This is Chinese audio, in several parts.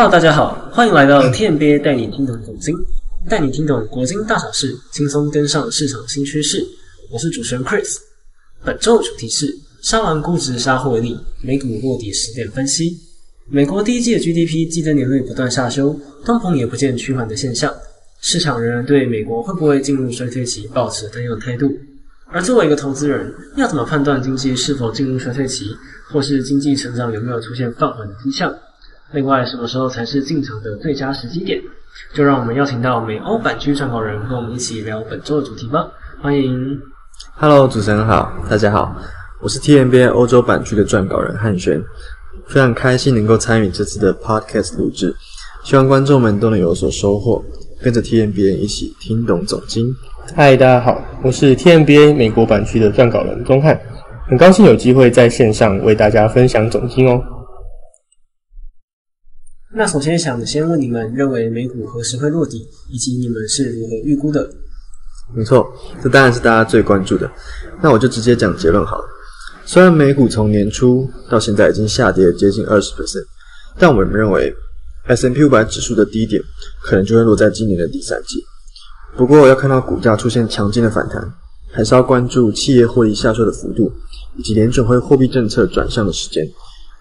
Hello，大家好，欢迎来到 TMBA 带你听懂总经，带你听懂国经大小事，轻松跟上市场新趋势。我是主持人 Chris，本周的主题是杀完估值杀获利，美股落底十点分析。美国第一季的 GDP 季增年率不断下修，通膨也不见趋缓的现象，市场仍然对美国会不会进入衰退期保持担忧的态度。而作为一个投资人，要怎么判断经济是否进入衰退期，或是经济成长有没有出现放缓的迹象？另外，什么时候才是进场的最佳时机点？就让我们邀请到美欧版区撰稿人跟我们一起聊本周的主题吧。欢迎，Hello，主持人好，大家好，我是 TMBA 欧洲版区的撰稿人汉轩，非常开心能够参与这次的 Podcast 录制，希望观众们都能有所收获，跟着 TMBA 一起听懂总经。嗨，大家好，我是 TMBA 美国版区的撰稿人钟汉，很高兴有机会在线上为大家分享总经哦。那首先想先问你们，认为美股何时会落底，以及你们是如何预估的？没错，这当然是大家最关注的。那我就直接讲结论好了。虽然美股从年初到现在已经下跌接近二十 percent，但我们认为 S M P 五百指数的低点可能就会落在今年的第三季。不过，要看到股价出现强劲的反弹，还是要关注企业获利下修的幅度，以及联准会货币政策转向的时间。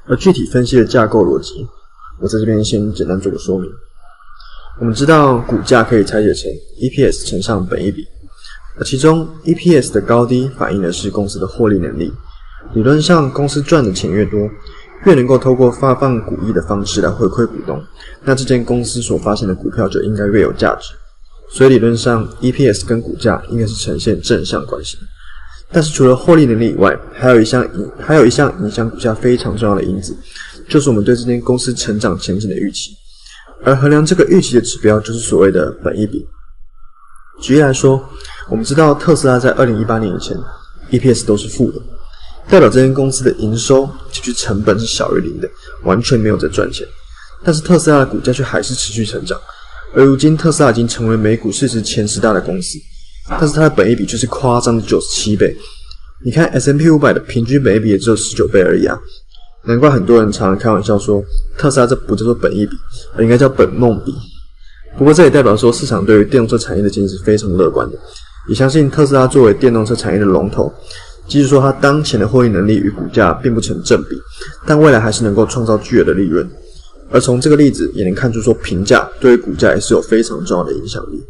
而具体分析的架构逻辑，我在这边先简单做个说明。我们知道，股价可以拆解成 EPS 乘上本一比，而其中 EPS 的高低反映的是公司的获利能力。理论上，公司赚的钱越多，越能够透过发放股益的方式来回馈股东，那这间公司所发行的股票就应该越有价值。所以理论上，EPS 跟股价应该是呈现正向关系。但是除了获利能力以外，还有一项影，还有一项影响股价非常重要的因子，就是我们对这间公司成长前景的预期。而衡量这个预期的指标，就是所谓的本益比。举例来说，我们知道特斯拉在二零一八年以前，EPS 都是负的，代表这间公司的营收及其成本是小于零的，完全没有在赚钱。但是特斯拉的股价却还是持续成长。而如今，特斯拉已经成为美股市值前十大的公司，但是它的本益比却是夸张的九十七倍。你看 S M P 五百的平均本益比也只有十九倍而已啊！难怪很多人常常开玩笑说，特斯拉这不叫做本意比，而应该叫本梦比。不过这也代表说，市场对于电动车产业的前景是非常乐观的，也相信特斯拉作为电动车产业的龙头，即使说它当前的获利能力与股价并不成正比，但未来还是能够创造巨额的利润。而从这个例子也能看出，说评价对于股价也是有非常重要的影响力。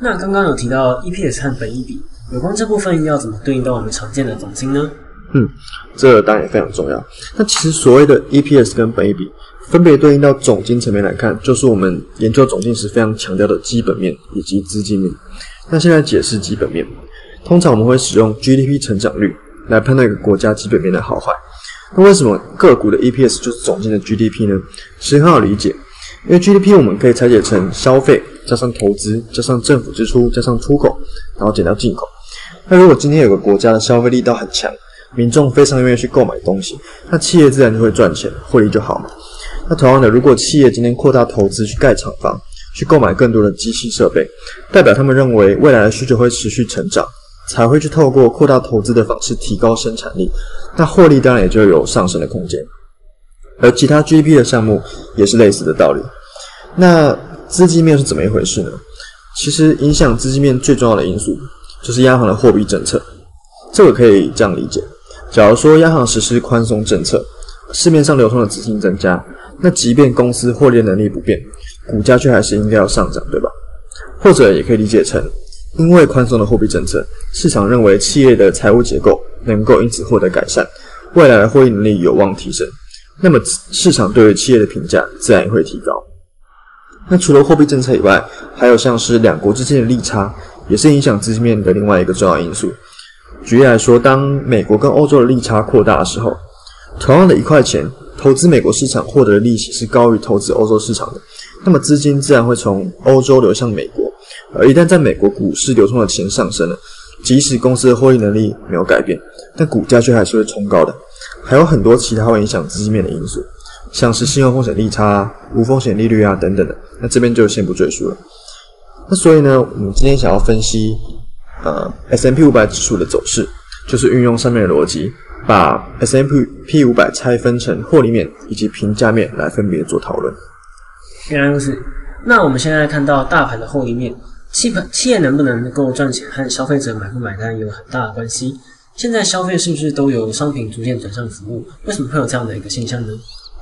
那刚刚有提到 EPS 和本益比，有关这部分要怎么对应到我们常见的总金呢？嗯，这当然也非常重要。那其实所谓的 EPS 跟本益比，分别对应到总金层面来看，就是我们研究总金时非常强调的基本面以及资金面。那现在解释基本面，通常我们会使用 GDP 成长率来判断一个国家基本面的好坏。那为什么个股的 EPS 就是总金的 GDP 呢？其实很好理解，因为 GDP 我们可以拆解成消费加上投资加上政府支出加上出口，然后减掉进口。那如果今天有个国家的消费力道很强，民众非常愿意去购买东西，那企业自然就会赚钱，获利就好嘛。那同样的，如果企业今天扩大投资去盖厂房，去购买更多的机器设备，代表他们认为未来的需求会持续成长。才会去透过扩大投资的方式提高生产力，那获利当然也就有上升的空间。而其他 GDP 的项目也是类似的道理。那资金面是怎么一回事呢？其实影响资金面最重要的因素就是央行的货币政策。这个可以这样理解：假如说央行实施宽松政策，市面上流通的资金增加，那即便公司获利能力不变，股价却还是应该要上涨，对吧？或者也可以理解成。因为宽松的货币政策，市场认为企业的财务结构能够因此获得改善，未来的获利能力有望提升，那么市场对于企业的评价自然也会提高。那除了货币政策以外，还有像是两国之间的利差，也是影响资金面的另外一个重要因素。举例来说，当美国跟欧洲的利差扩大的时候，同样的一块钱，投资美国市场获得的利息是高于投资欧洲市场的，那么资金自然会从欧洲流向美国。而一旦在美国股市流通的钱上升了，即使公司的获利能力没有改变，但股价却还是会冲高的。还有很多其他会影响资金面的因素，像是信用风险利差、无风险利率啊等等的。那这边就先不赘述了。那所以呢，我们今天想要分析呃 S M P 五百指数的走势，就是运用上面的逻辑把 S M P P 五百拆分成获利面以及评价面来分别做讨论。原来如此。那我们现在看到大盘的获利面，企盘企业能不能够赚钱和消费者买不买单有很大的关系。现在消费是不是都由商品逐渐转向服务？为什么会有这样的一个现象呢？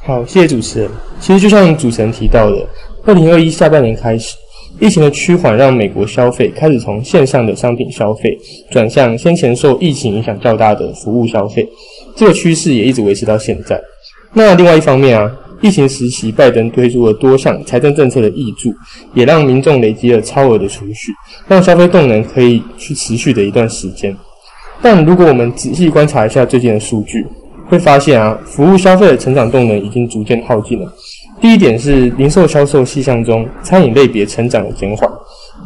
好，谢谢主持人。其实就像主持人提到的，二零二一下半年开始，疫情的趋缓让美国消费开始从线上的商品消费转向先前受疫情影响较大的服务消费，这个趋势也一直维持到现在。那另外一方面啊。疫情时期，拜登推出了多项财政政策的益助，也让民众累积了超额的储蓄，让消费动能可以去持续的一段时间。但如果我们仔细观察一下最近的数据，会发现啊，服务消费的成长动能已经逐渐耗尽了。第一点是零售销售细项中，餐饮类别成长的减缓；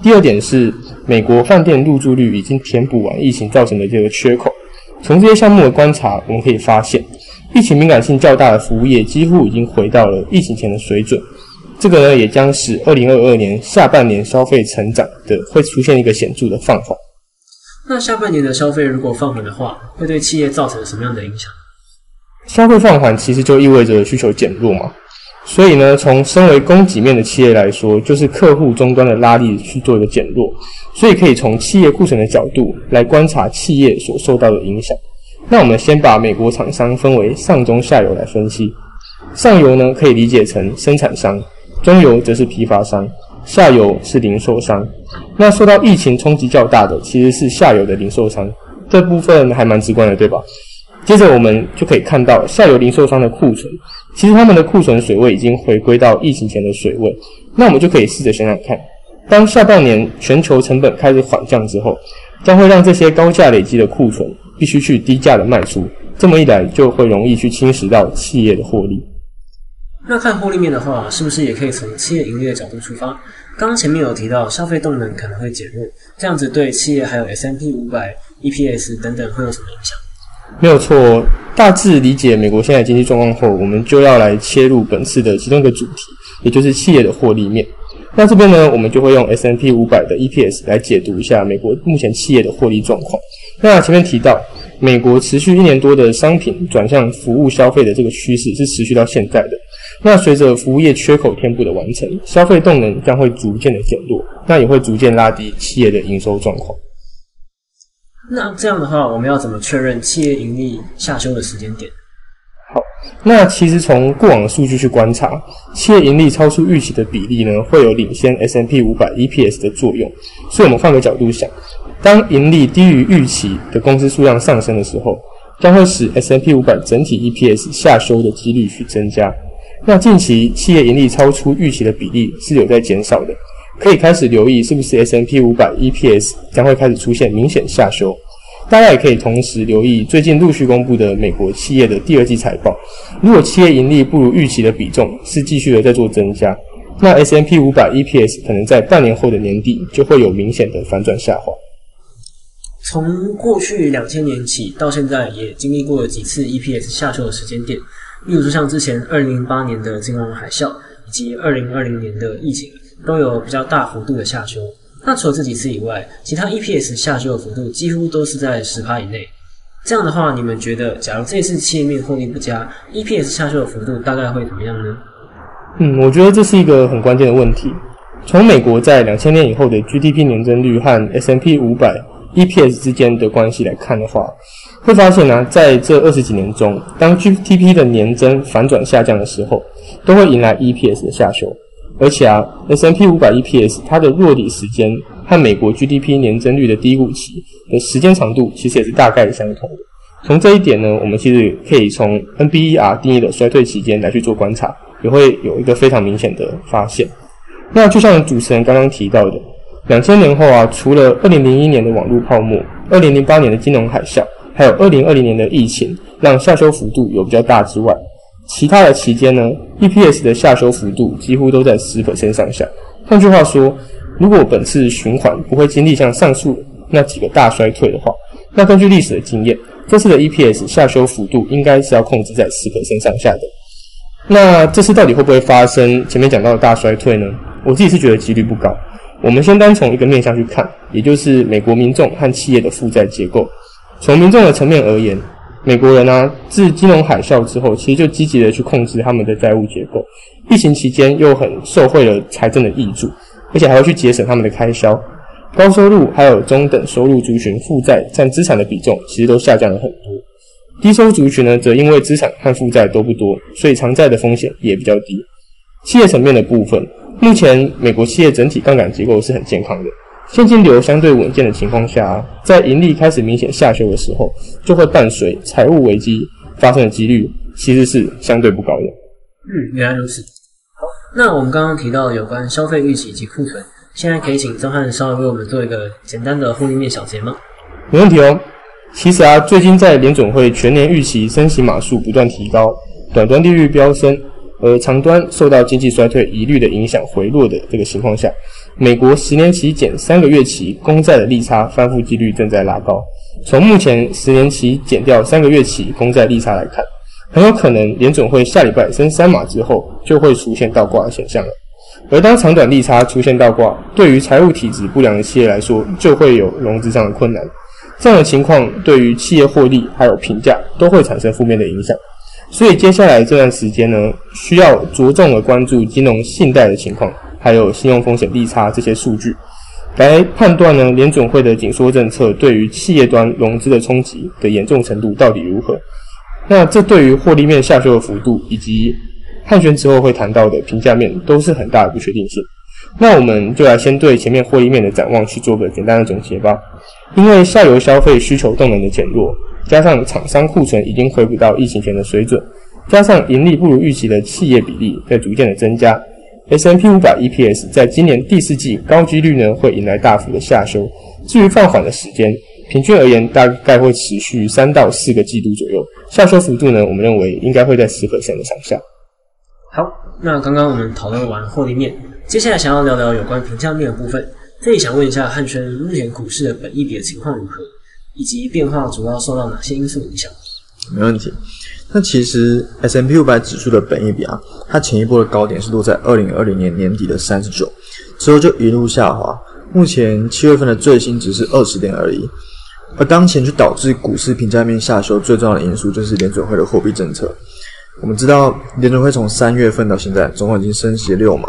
第二点是美国饭店入住率已经填补完疫情造成的这个缺口。从这些项目的观察，我们可以发现。疫情敏感性较大的服务业几乎已经回到了疫情前的水准，这个呢也将使二零二二年下半年消费成长的会出现一个显著的放缓。那下半年的消费如果放缓的话，会对企业造成什么样的影响？消费放缓其实就意味着需求减弱嘛，所以呢，从身为供给面的企业来说，就是客户终端的拉力去做一个减弱，所以可以从企业库存的角度来观察企业所受到的影响。那我们先把美国厂商分为上中下游来分析。上游呢可以理解成生产商，中游则是批发商，下游是零售商。那受到疫情冲击较大的其实是下游的零售商，这部分还蛮直观的，对吧？接着我们就可以看到下游零售商的库存，其实他们的库存水位已经回归到疫情前的水位。那我们就可以试着想想看，当下半年全球成本开始缓降之后，将会让这些高价累积的库存。必须去低价的卖出，这么一来就会容易去侵蚀到企业的获利。那看获利面的话，是不是也可以从企业盈利的角度出发？刚刚前面有提到消费动能可能会减弱，这样子对企业还有 S M P 五百、E P S 等等会有什么影响？没有错，大致理解美国现在经济状况后，我们就要来切入本次的其中一个主题，也就是企业的获利面。那这边呢，我们就会用 S M P 五百的 E P S 来解读一下美国目前企业的获利状况。那前面提到，美国持续一年多的商品转向服务消费的这个趋势是持续到现在的。那随着服务业缺口填补的完成，消费动能将会逐渐的减弱，那也会逐渐拉低企业的营收状况。那这样的话，我们要怎么确认企业盈利下修的时间点？好，那其实从过往的数据去观察，企业盈利超出预期的比例呢，会有领先 S M P 五百 E P S 的作用。所以，我们换个角度想，当盈利低于预期的公司数量上升的时候，将会使 S M P 五百整体 E P S 下修的几率去增加。那近期企业盈利超出预期的比例是有在减少的，可以开始留意是不是 S M P 五百 E P S 将会开始出现明显下修。大家也可以同时留意最近陆续公布的美国企业的第二季财报。如果企业盈利不如预期的比重是继续的在做增加，那 S M P 五百 E P S 可能在半年后的年底就会有明显的反转下滑。从过去两千年起到现在，也经历过几次 E P S 下修的时间点，例如说像之前二零零八年的金融海啸，以及二零二零年的疫情，都有比较大幅度的下修。那除了这几次以外，其他 EPS 下修的幅度几乎都是在十趴以内。这样的话，你们觉得，假如这次企业面获利不佳，EPS 下修的幅度大概会怎么样呢？嗯，我觉得这是一个很关键的问题。从美国在两千年以后的 GDP 年增率和 S&P 五百 EPS 之间的关系来看的话，会发现呢，在这二十几年中，当 GDP 的年增反转下降的时候，都会迎来 EPS 的下修。而且啊，S M P 五百 E P S 它的落底时间和美国 G D P 年增率的低谷期的时间长度其实也是大概相同的。从这一点呢，我们其实可以从 N B E R 定义的衰退期间来去做观察，也会有一个非常明显的发现。那就像主持人刚刚提到的，两千年后啊，除了二零零一年的网络泡沫、二零零八年的金融海啸，还有二零二零年的疫情，让下修幅度有比较大之外。其他的期间呢，EPS 的下修幅度几乎都在十 percent 上下。换句话说，如果本次循环不会经历像上述那几个大衰退的话，那根据历史的经验，这次的 EPS 下修幅度应该是要控制在十 percent 上下的。那这次到底会不会发生前面讲到的大衰退呢？我自己是觉得几率不高。我们先单从一个面向去看，也就是美国民众和企业的负债结构。从民众的层面而言，美国人啊，自金融海啸之后，其实就积极的去控制他们的债务结构。疫情期间又很受惠了财政的益助，而且还要去节省他们的开销。高收入还有中等收入族群负债占资产的比重，其实都下降了很多。低收族群呢，则因为资产和负债都不多，所以偿债的风险也比较低。企业层面的部分，目前美国企业整体杠杆结构是很健康的，现金流相对稳健的情况下，在盈利开始明显下修的时候，就会伴随财务危机发生的几率其实是相对不高的。嗯，原来如此。好，那我们刚刚提到有关消费预期以及库存，现在可以请张翰稍微为我们做一个简单的获利面小结吗？没问题哦。其实啊，最近在联总会全年预期升息码数不断提高，短端利率飙升，而长端受到经济衰退疑虑的影响回落的这个情况下，美国十年期减三个月期公债的利差翻覆几率正在拉高。从目前十年期减掉三个月期公债利差来看，很有可能联总会下礼拜升三码之后就会出现倒挂的现象了。而当长短利差出现倒挂，对于财务体质不良的企业来说，就会有融资上的困难。这样的情况对于企业获利还有评价都会产生负面的影响，所以接下来这段时间呢，需要着重的关注金融信贷的情况，还有信用风险利差这些数据，来判断呢联总会的紧缩政策对于企业端融资的冲击的严重程度到底如何。那这对于获利面下修的幅度，以及汉宣之后会谈到的评价面，都是很大的不确定性。那我们就来先对前面获利面的展望去做个简单的总结吧。因为下游消费需求动能的减弱，加上厂商库存已经回不到疫情前的水准，加上盈利不如预期的企业比例在逐渐的增加，S&P 五百 EPS 在今年第四季高几率呢会迎来大幅的下修。至于放缓的时间，平均而言大概会持续三到四个季度左右，下修幅度呢，我们认为应该会在十 percent 的上下。好，那刚刚我们讨论完获利面，接下来想要聊聊有关评价面的部分。这里想问一下汉轩，目前股市的本益比的情况如何，以及变化主要受到哪些因素影响？没问题。那其实 S M P 五百指数的本益比啊，它前一波的高点是落在二零二零年年底的三十九，之后就一路下滑，目前七月份的最新值是二十点而已。而当前就导致股市评价面下修最重要的因素，就是联准会的货币政策。我们知道联准会从三月份到现在，总共已经升息六嘛，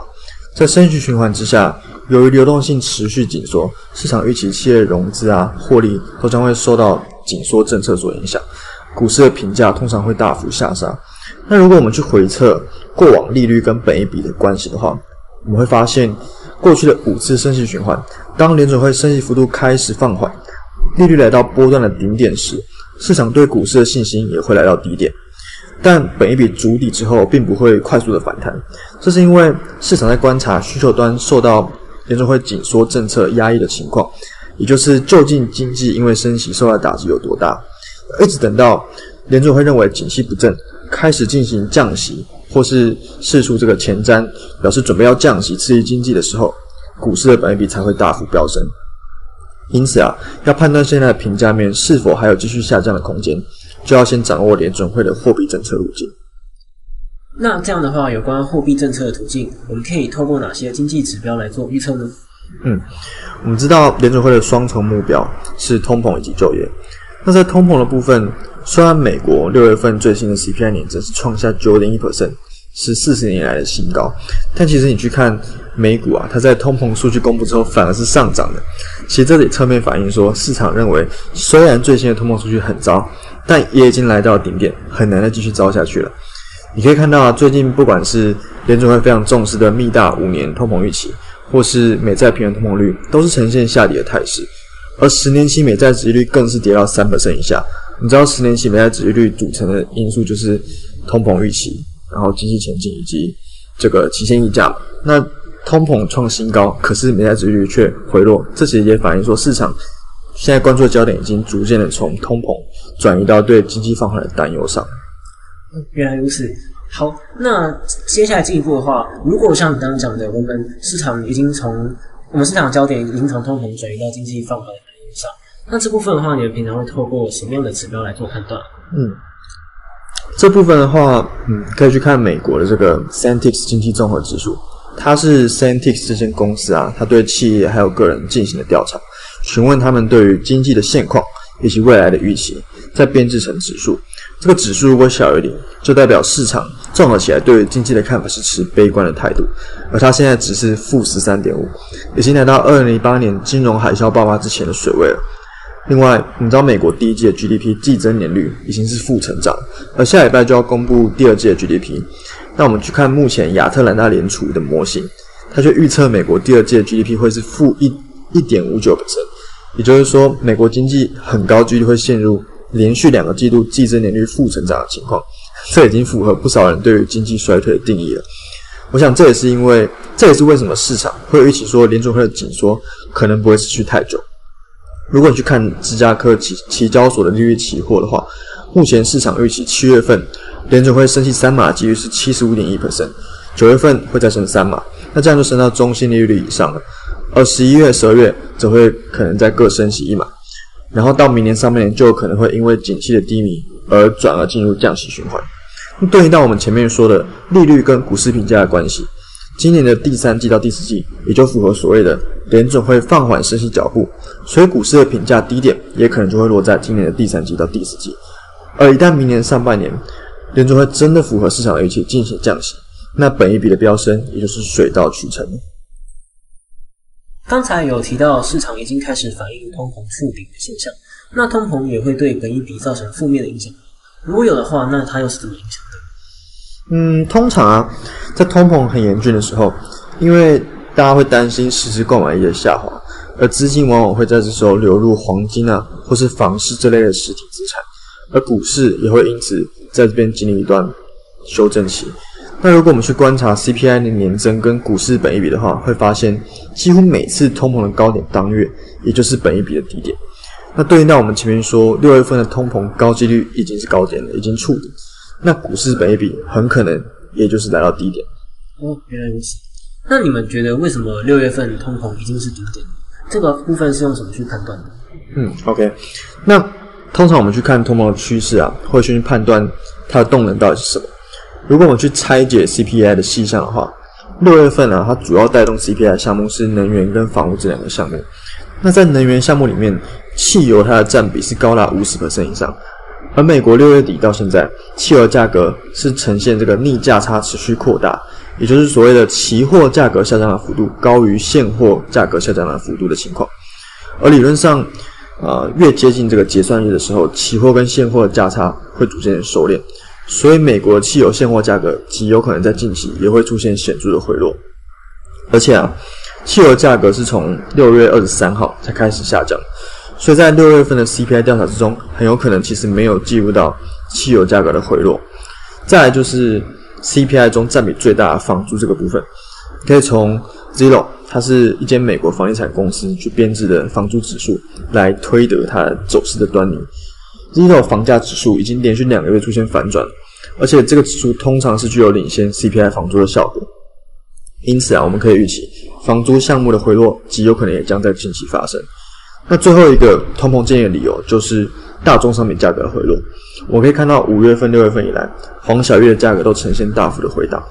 在升息循环之下。由于流动性持续紧缩，市场预期企业融资啊、获利都将会受到紧缩政策所影响，股市的评价通常会大幅下杀。那如果我们去回测过往利率跟本一比的关系的话，我们会发现过去的五次升息循环，当联准会升息幅度开始放缓，利率来到波段的顶点时，市场对股市的信心也会来到低点。但本一笔筑底之后，并不会快速的反弹，这是因为市场在观察需求端受到。联准会紧缩政策压抑的情况，也就是究竟经济因为升息受到打击有多大？一直等到联准会认为景气不振，开始进行降息，或是释出这个前瞻，表示准备要降息刺激经济的时候，股市的本益比才会大幅飙升。因此啊，要判断现在的评价面是否还有继续下降的空间，就要先掌握联准会的货币政策路径。那这样的话，有关货币政策的途径，我们可以透过哪些经济指标来做预测呢？嗯，我们知道联准会的双重目标是通膨以及就业。那在通膨的部分，虽然美国六月份最新的 CPI 年增是创下九点一 percent，是四十年来的新高，但其实你去看美股啊，它在通膨数据公布之后反而是上涨的。其实这里侧面反映说，市场认为虽然最新的通膨数据很糟，但也已经来到顶点，很难再继续糟下去了。你可以看到啊，最近不管是联储会非常重视的密大五年通膨预期，或是美债平衡通膨率，都是呈现下跌的态势。而十年期美债殖利率更是跌到三百分以下。你知道十年期美债殖利率组成的因素就是通膨预期，然后经济前景以及这个期限溢价嘛。那通膨创新高，可是美债殖利率却回落，这其实也反映说市场现在关注的焦点已经逐渐的从通膨转移到对经济放缓的担忧上。原来如此。好，那接下来进一步的话，如果像你刚刚讲的，我们市场已经从我们市场焦点已经从通膨转移到经济放缓，那这部分的话，你们平常会透过什么样的指标来做判断？嗯，这部分的话，嗯，可以去看美国的这个 Sentix 经济综合指数，它是 Sentix 这间公司啊，它对企业还有个人进行的调查，询问他们对于经济的现况以及未来的预期。再编制成指数。这个指数如果小于零，就代表市场综合起来对于经济的看法是持悲观的态度。而它现在只是负十三点五，已经来到二零零八年金融海啸爆发之前的水位了。另外，你知道美国第一季的 GDP 季增年率已经是负成长，而下礼拜就要公布第二季的 GDP。那我们去看目前亚特兰大联储的模型，它就预测美国第二季的 GDP 会是负一一点五九%也就是说，美国经济很高几率会陷入连续两个季度季增年率负成长的情况。这已经符合不少人对于经济衰退的定义了。我想这也是因为，这也是为什么市场会预期说联储会的紧缩可能不会持续太久。如果你去看芝加哥期期交所的利率期货的话，目前市场预期七月份联准会升息三码几率是七十五点一 percent，九月份会再升三码，那这样就升到中性利率以上了。而十一月、十二月则会可能再各升息一码，然后到明年上半年就有可能会因为景气的低迷而转而进入降息循环。那对应到我们前面说的利率跟股市评价的关系。今年的第三季到第四季，也就符合所谓的联准会放缓升息脚步，所以股市的评价低点也可能就会落在今年的第三季到第四季。而一旦明年上半年联准会真的符合市场的预期进行降息，那本一笔的飙升也就是水到渠成。刚才有提到市场已经开始反映通膨触顶的现象，那通膨也会对本一笔造成负面的影响。如果有的话，那它又是怎么影响的？嗯，通常啊，在通膨很严峻的时候，因为大家会担心实质购买力的下滑，而资金往往会在这时候流入黄金啊，或是房市这类的实体资产，而股市也会因此在这边经历一段修正期。那如果我们去观察 CPI 的年增跟股市本一比的话，会发现几乎每次通膨的高点当月，也就是本一比的低点。那对应到我们前面说六月份的通膨高几率已经是高点了，已经触顶。那股市本一比很可能也就是来到低点。哦，原来如此。那你们觉得为什么六月份通膨已经是顶点？这个部分是用什么去判断的？嗯，OK。那通常我们去看通膨的趋势啊，会去判断它的动能到底是什么。如果我们去拆解 CPI 的细项的话，六月份呢，它主要带动 CPI 项目是能源跟房屋这两个项目。那在能源项目里面，汽油它的占比是高达五十以上。而美国六月底到现在，汽油价格是呈现这个逆价差持续扩大，也就是所谓的期货价格下降的幅度高于现货价格下降的幅度的情况。而理论上，呃，越接近这个结算日的时候，期货跟现货的价差会逐渐收敛，所以美国汽油现货价格极有可能在近期也会出现显著的回落。而且啊，汽油价格是从六月二十三号才开始下降。所以在六月份的 CPI 调查之中，很有可能其实没有记录到汽油价格的回落。再来就是 CPI 中占比最大的房租这个部分，可以从 Zillow，它是一间美国房地产公司去编制的房租指数来推得它走势的端倪。Zillow 房价指数已经连续两个月出现反转，而且这个指数通常是具有领先 CPI 房租的效果。因此啊，我们可以预期房租项目的回落极有可能也将在近期发生。那最后一个通膨建议的理由就是大宗商品价格回落。我可以看到五月份、六月份以来，黄小玉的价格都呈现大幅的回档，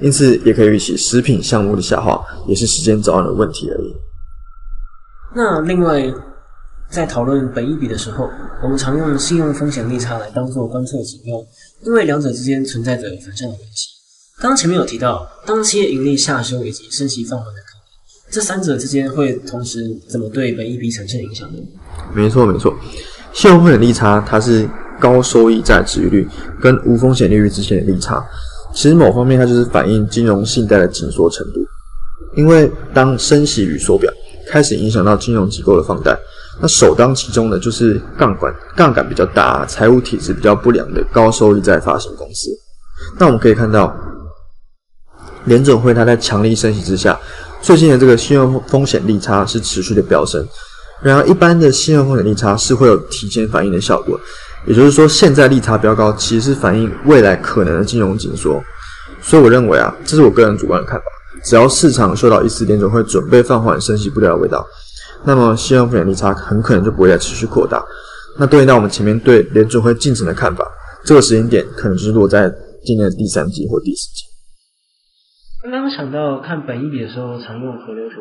因此也可以预期食品项目的下滑也是时间早晚的问题而已。那另外，在讨论本一笔的时候，我们常用信用风险利差来当做观测指标，因为两者之间存在着反向的关系。刚前面有提到，当企业盈利下修以及升息放缓的。这三者之间会同时怎么对本一笔产生影响呢？没错，没错，信用风险利差它是高收益债值率跟无风险利率之间的利差。其实某方面它就是反映金融信贷的紧缩程度。因为当升息与缩表开始影响到金融机构的放贷，那首当其冲的就是杠杆杠杆比较大、财务体质比较不良的高收益债发行公司。那我们可以看到，联准会它在强力升息之下。最近的这个信用风险利差是持续的飙升，然而一般的信用风险利差是会有提前反应的效果，也就是说现在利差飙高，其实是反映未来可能的金融紧缩。所以我认为啊，这是我个人主观的看法，只要市场受到一丝联总会准备放缓升息步调的味道，那么信用风险利差很可能就不会再持续扩大。那对应到我们前面对联准会进程的看法，这个时间点可能就是落在今年的第三季或第四季。刚刚想到看本一笔的时候常用河流图，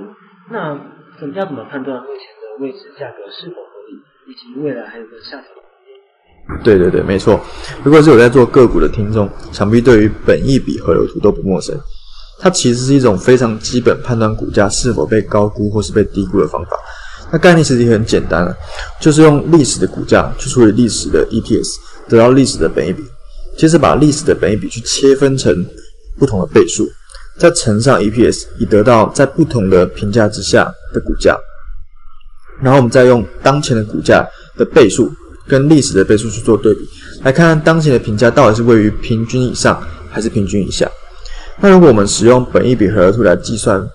那怎么要怎么判断目前的位置价格是否合理，以及未来还有个下调的空间？对对对，没错。如果是有在做个股的听众，想必对于本益比河流图都不陌生。它其实是一种非常基本判断股价是否被高估或是被低估的方法。那概念其实也很简单了，就是用历史的股价去除以历史的 EPS，得到历史的本益比，接着把历史的本益比去切分成不同的倍数，再乘上 EPS，以得到在不同的评价之下的股价。然后我们再用当前的股价的倍数跟历史的倍数去做对比，来看看当前的评价到底是位于平均以上还是平均以下。那如果我们使用本益比合图来计算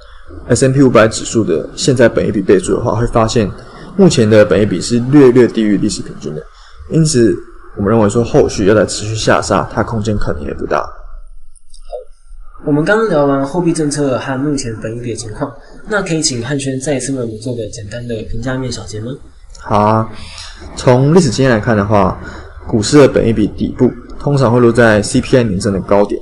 S M P 五百指数的现在本益比倍数的话，会发现目前的本益比是略略低于历史平均的，因此我们认为说后续要再持续下杀，它空间可能也不大。我们刚刚聊完货币政策和目前本益比的情况，那可以请汉轩再一次为我们做个简单的评价面小结吗？好啊，从历史经验来看的话，股市的本益比底部通常会落在 C P I 年增的高点。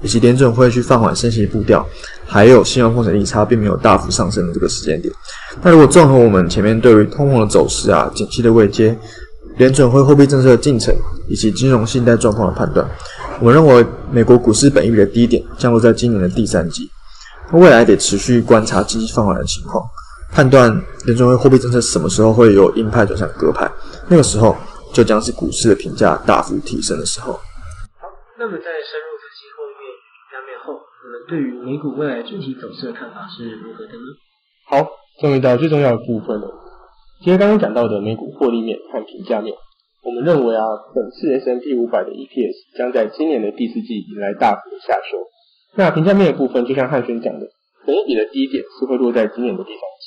以及联准会去放缓升息步调，还有信用风险利差并没有大幅上升的这个时间点。那如果综合我们前面对于通膨的走势啊、景气的位阶、联准会货币政策的进程以及金融信贷状况的判断，我们认为美国股市本益比的低点降落在今年的第三季。那未来得持续观察经济放缓的情况，判断联准会货币政策什么时候会由鹰派转向鸽派，那个时候就将是股市的评价大幅提升的时候。好，那么在深入分析后面两秒后。你们对于美股未来具体走势的看法是如何的呢？好，终于到最重要的部分了。今天刚刚讲到的美股获利面和评价面，我们认为啊，本次 S M P 五百的 E P S 将在今年的第四季迎来大幅的下修。那评价面的部分，就像汉轩讲的，本一比的低点是会落在今年的第三季。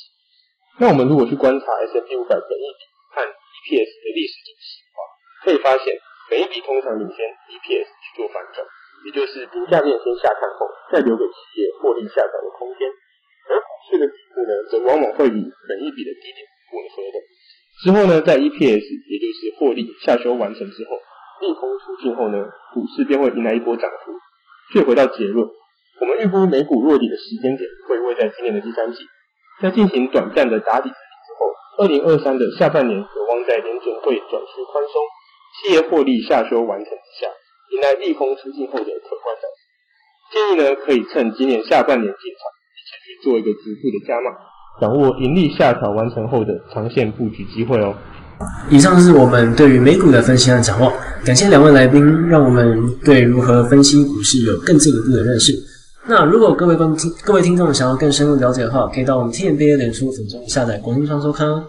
那我们如果去观察 S M P 五百本一比和 E P S 的历史走势的话，可以发现本一比通常领先 E P S 去做反转。也就是评价面先下探后，再留给企业获利下涨的空间，而股市的底部呢，则往往会与本一比的低点吻合的。之后呢，在 EPS 也就是获利下修完成之后，利空出尽后呢，股市便会迎来一波涨幅。却回到结论，我们预估美股落底的时间点会位在今年的第三季，在进行短暂的打底之后，二零二三的下半年有望在联准会转趋宽松，企业获利下修完成之下。迎来利空出尽后的可观涨势，建议呢可以趁今年下半年进场，一起去做一个逐步的加码，掌握盈利下调完成后的长线布局机会哦。以上是我们对于美股的分析和展望，感谢两位来宾，让我们对如何分析股市有更进一步的认识。那如果各位观听各位听众想要更深入了解的话，可以到我们 T M B A 脸书粉中下载《国际商周刊》哦。